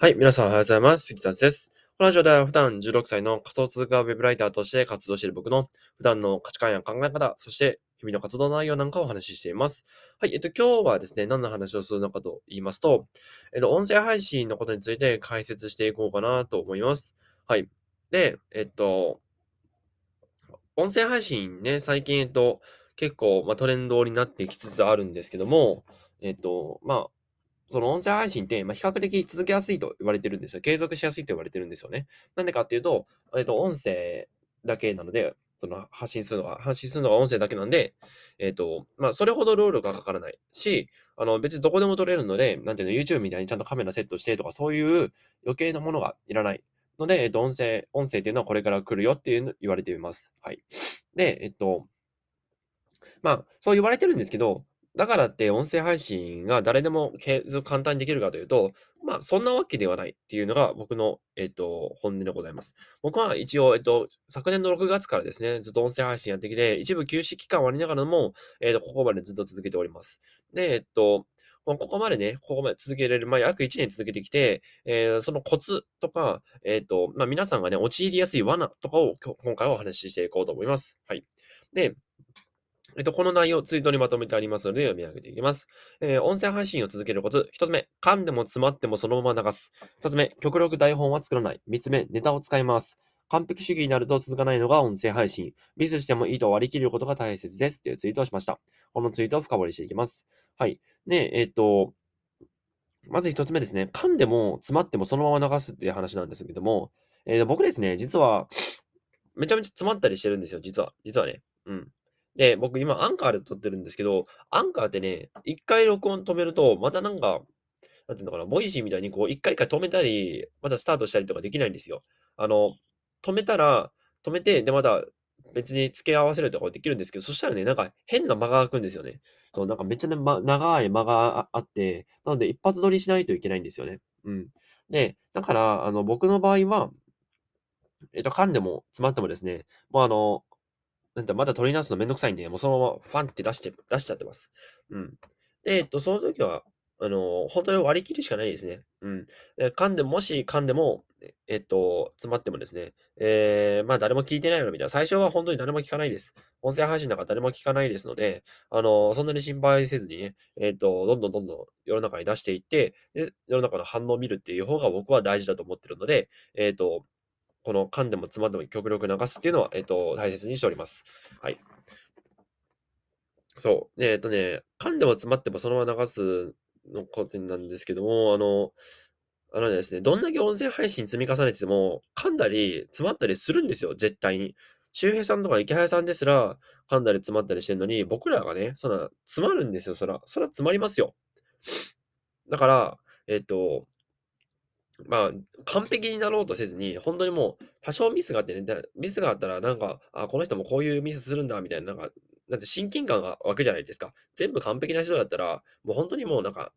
はい、皆さんおはようございます。杉田です。このラジオでは普段16歳の仮想通貨ウェブライターとして活動している僕の普段の価値観や考え方、そして日々の活動内容なんかをお話ししています。はい、えっと、今日はですね、何の話をするのかと言いますと、えっと、音声配信のことについて解説していこうかなと思います。はい。で、えっと、音声配信ね、最近、えっと、結構、まあ、トレンドになってきつつあるんですけども、えっと、まあ、その音声配信って、まあ、比較的続けやすいと言われてるんですよ。継続しやすいと言われてるんですよね。なんでかっていうと、えっと、音声だけなので、その発信するのは、発信するのが音声だけなんで、えっ、と、まあ、それほど労力がかからないし、あの、別にどこでも撮れるので、なんていうの、YouTube みたいにちゃんとカメラセットしてとか、そういう余計なものがいらないので、えっ、と、音声、音声っていうのはこれから来るよっていうの言われています。はい。で、えっと、まあ、そう言われてるんですけど、だからって音声配信が誰でも継続簡単にできるかというと、まあ、そんなわけではないっていうのが僕の、えっと、本音でございます。僕は一応、えっと、昨年の6月からですね、ずっと音声配信やってきて、一部休止期間はありながらも、えっと、ここまでずっと続けております。で、えっと、ここまでね、ここまで続けられる、まあ、約1年続けてきて、えー、そのコツとか、えっ、と、まあ、皆さんがね、陥りやすい罠とかを今回はお話ししていこうと思います。はい。で、えっと、この内容、ツイートにまとめてありますので読み上げていきます。えー、音声配信を続けるコツ。一つ目、噛んでも詰まってもそのまま流す。二つ目、極力台本は作らない。三つ目、ネタを使います。完璧主義になると続かないのが音声配信。ミスしてもいいと割り切ることが大切です。というツイートをしました。このツイートを深掘りしていきます。はい。で、えっと、まず一つ目ですね。噛んでも詰まってもそのまま流すっていう話なんですけども、えー、僕ですね、実は、めちゃめちゃ詰まったりしてるんですよ、実は。実はね。うん。で、僕今アンカーで撮ってるんですけど、アンカーってね、一回録音止めると、またなんか、なんていうのかな、 Voicy みたいにこう、一回一回止めたり、またスタートしたりとかできないんですよ。あの、止めたら、止めて、で、また別に付け合わせるとかできるんですけど、そしたらね、なんか変な間が空くんですよね。そう、なんかめっちゃね、長い間があって、なので一発撮りしないといけないんですよね。うん。で、だから、あの、僕の場合は、えっと、噛んでも詰まってもですね、もうあの、なんだ、まだ取り直すのめんどくさいんで、もうそのままファンって出して、出しちゃってます。うん。で、えっと、その時は、あの、本当に割り切るしかないですね。うん。で噛んでも、もし噛んでも、えっと、詰まってもですね、えー、まあ誰も聞いてないのみたいな。最初は本当に誰も聞かないです。音声配信なんか誰も聞かないですので、あの、そんなに心配せずにね、えっと、どんどんどんどん世の中に出していって、で、世の中の反応を見るっていう方が僕は大事だと思ってるので、えっと、この噛んでも詰まっても極力流すっていうのは、えっと、大切にしております。はい。そう。えっとね、噛んでも詰まってもそのまま流すのことなんですけども、あの、あのですね、どんだけ音声配信積み重ねてても、噛んだり詰まったりするんですよ、絶対に。周平さんとか池早さんですら、噛んだり詰まったりしてるのに、僕らがね、そんな、詰まるんですよ、そら。そら詰まりますよ。だから、えっと、まあ、完璧になろうとせずに、本当にもう多少ミスがあってね、ミスがあったらなんか、あ、この人もこういうミスするんだみたいな、なんか、なんて親近感が湧くじゃないですか。全部完璧な人だったら、もう本当にもうなんか、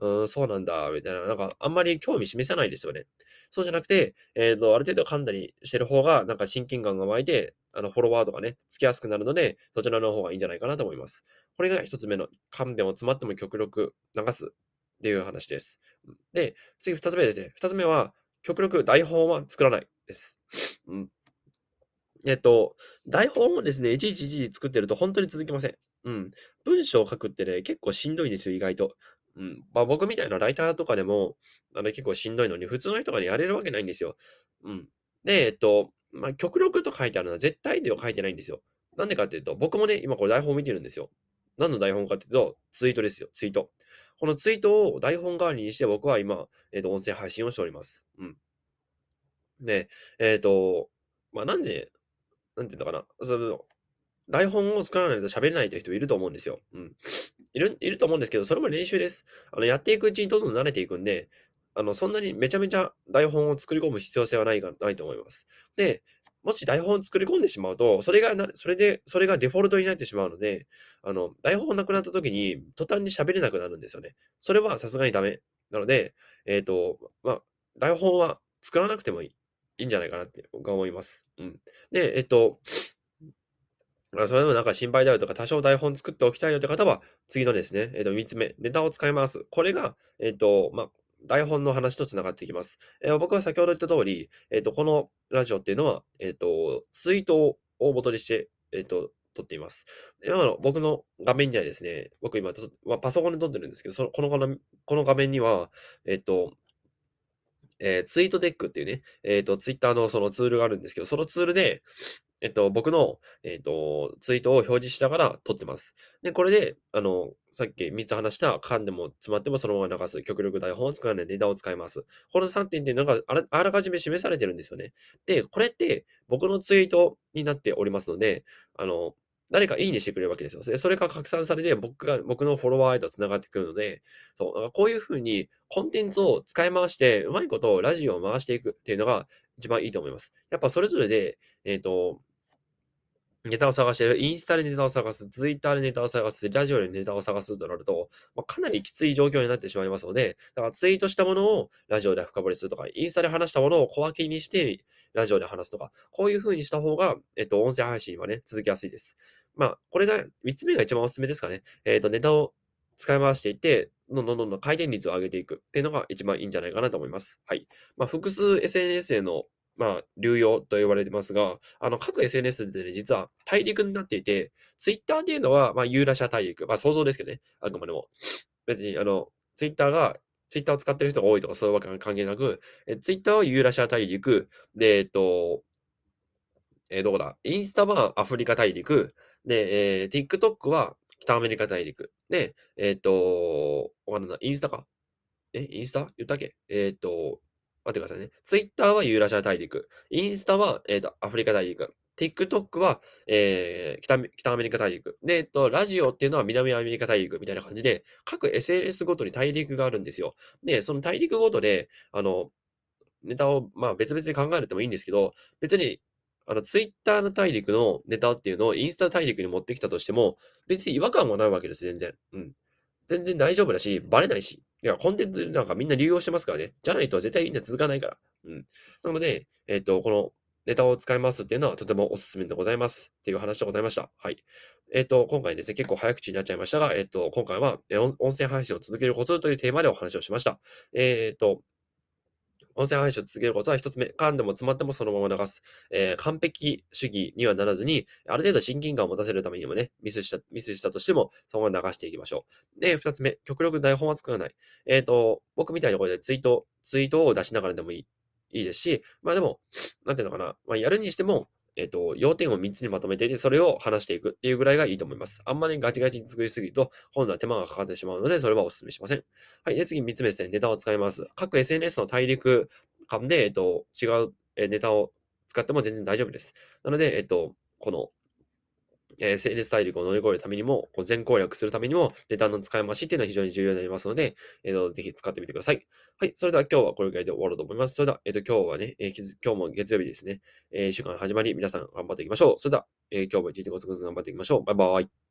うん、そうなんだ、みたいな、なんかあんまり興味示さないですよね。そうじゃなくて、えっと、ある程度噛んだりしてる方が、なんか親近感が湧いて、あの、フォロワーとかね、つきやすくなるので、そちらの方がいいんじゃないかなと思います。これが一つ目の、噛んでも詰まっても極力流すっていう話です。で、次二つ目ですね。二つ目は、極力台本は作らないです。うん。えっと、台本をですね、いちいちいち作ってると本当に続きません。うん。文章を書くってね、結構しんどいんですよ、意外と。うん。まあ僕みたいなライターとかでも、あの結構しんどいのに、普通の人が、やれるわけないんですよ。うん。で、えっと、まあ極力と書いてあるのは絶対では書いてないんですよ。なんでかっていうと、僕もね、今これ台本を見てるんですよ。何の台本かっていうと、ツイートですよ、ツイート。このツイートを台本代わりにして僕は今、えっ、と、音声配信をしております。うん。で、えっ、と、まあ、なんで、なんていうのかな、その、台本を作らないと喋れないという人いると思うんですよ。うん。いる、いると思うんですけど、それも練習です。あの、やっていくうちにどんどん慣れていくんで、あの、そんなにめちゃめちゃ台本を作り込む必要性はないが、ないと思います。で、もし台本を作り込んでしまうと、それがな、それで、それがデフォルトになってしまうので、あの、台本なくなった時に、途端に喋れなくなるんですよね。それはさすがにダメ。なので、えっ、ー、と、まあ、台本は作らなくてもいい。いいんじゃないかなって僕は思います。うん。で、えっ、ー、と、それでもなんか心配だよとか、多少台本作っておきたいよって方は、次のですね、えっ、と、3つ目、ネタを使います。これが、えっ、と、まあ、台本の話とつながっていきます。えー、僕は先ほど言った通り、えっ、ー、と、このラジオっていうのは、えっ、ー、と、ツイートを元にして、えっ、と、撮っています。今の僕の画面にはですね、僕今、まあ、パソコンで撮ってるんですけど、そのこのこの画面には、えっ、と、えー、ツイートデックっていうね、えっ、と、ツイッターのそのツールがあるんですけど、そのツールで、えっと、僕の、えっと、ツイートを表示しながら撮ってます。で、これで、あの、さっき3つ話した、噛んでも詰まってもそのまま流す、極力台本を使わないネタを使います。この3点っていうのがあらあらかじめ示されてるんですよね。で、これって僕のツイートになっておりますので、あの、誰かいいねしてくれるわけですよ。で、それが拡散されて、僕が、僕のフォロワーへと繋がってくるので、そう、こういうふうにコンテンツを使い回して、うまいことラジオを回していくっていうのが一番いいと思います。やっぱそれぞれで、えっ、ー、と、ネタを探してる、インスタでネタを探す、ツイッターでネタを探す、ラジオでネタを探すとなると、まあ、かなりきつい状況になってしまいますので、だからツイートしたものをラジオで深掘りするとか、インスタで話したものを小分けにしてラジオで話すとか、こういう風にした方が、えっと、音声配信はね、続きやすいです。まあ、これが、3つ目が一番おすすめですかね。えっ、と、ネタを使い回していって、どんどんどんどん回転率を上げていくっていうのが一番いいんじゃないかなと思います。はい。まあ、複数 SNS へのまあ、流用と言われてますが、あの、各 SNS でね、実は大陸になっていて、ツイッターっていうのは、まあ、ユーラシア大陸。まあ、想像ですけどね。あくまでも。別に、あの、ツイッターが、ツイッターを使ってる人が多いとか、そういうわけ関係なく、えツイッターはユーラシア大陸、で、えっと、えー、どこだ？インスタはアフリカ大陸、で、えー、TikTok は北アメリカ大陸。で、えっ、と、わかんない。インスタか？え、インスタ？言ったっけ？えっ、と、待ってくださいね。ツイッターはユーラシア大陸。インスタは、えーと、アフリカ大陸。TikTok は、えー、北北アメリカ大陸。で、えっと、ラジオっていうのは南アメリカ大陸みたいな感じで、各 SNS ごとに大陸があるんですよ。で、その大陸ごとで、あの、ネタを、まあ別々に考えるてもいいんですけど、別に、あの、ツイッターの大陸のネタっていうのをインスタ大陸に持ってきたとしても、別に違和感もないわけです、全然。うん。全然大丈夫だし、バレないし。いや、コンテンツなんかみんな流用してますからね。じゃないと絶対みんな続かないから。うん。なので、えっ、ー、と、このネタを使いますっていうのはとてもおすすめでございます。っていう話でございました。はい。えっ、ー、と、今回ですね、結構早口になっちゃいましたが、えっ、ー、と、今回は音声配信を続けるコツというテーマでお話をしました。えっ、と、音声配信を続けることは一つ目、噛んでも詰まってもそのまま流す。えー、完璧主義にはならずに、ある程度親近感を持たせるためにもね、ミスした、ミスしたとしても、そのまま流していきましょう。で、二つ目、極力台本は作らない。えっ、ー、と、僕みたいなこれでツイート、ツイートを出しながらでもいい。いいですし、まあでも、なんていうのかな、まあ、やるにしても、えっ、と、要点を3つにまとめていて、それを話していくっていうぐらいがいいと思います。あんまりガチガチに作りすぎると、今度は手間がかかってしまうので、それはお勧めしません。はい。で、次3つ目ですね。ネタを使います。各 SNS の大陸間で、えっと、違うネタを使っても全然大丈夫です。なので、えっと、この、えー、SNS 大陸を乗り越えるためにも、こう全攻略するためにも、レターの使い回しっていうのは非常に重要になりますので、えっ、ー、と、ぜひ使ってみてください。はい。それでは今日はこれぐらいで終わろうと思います。それでは、えっ、ー、と、今日はね、えー、今日も月曜日ですね。えー、週間始まり、皆さん頑張っていきましょう。それでは、えー、今日も一日ごつごつ頑張っていきましょう。バイバイ。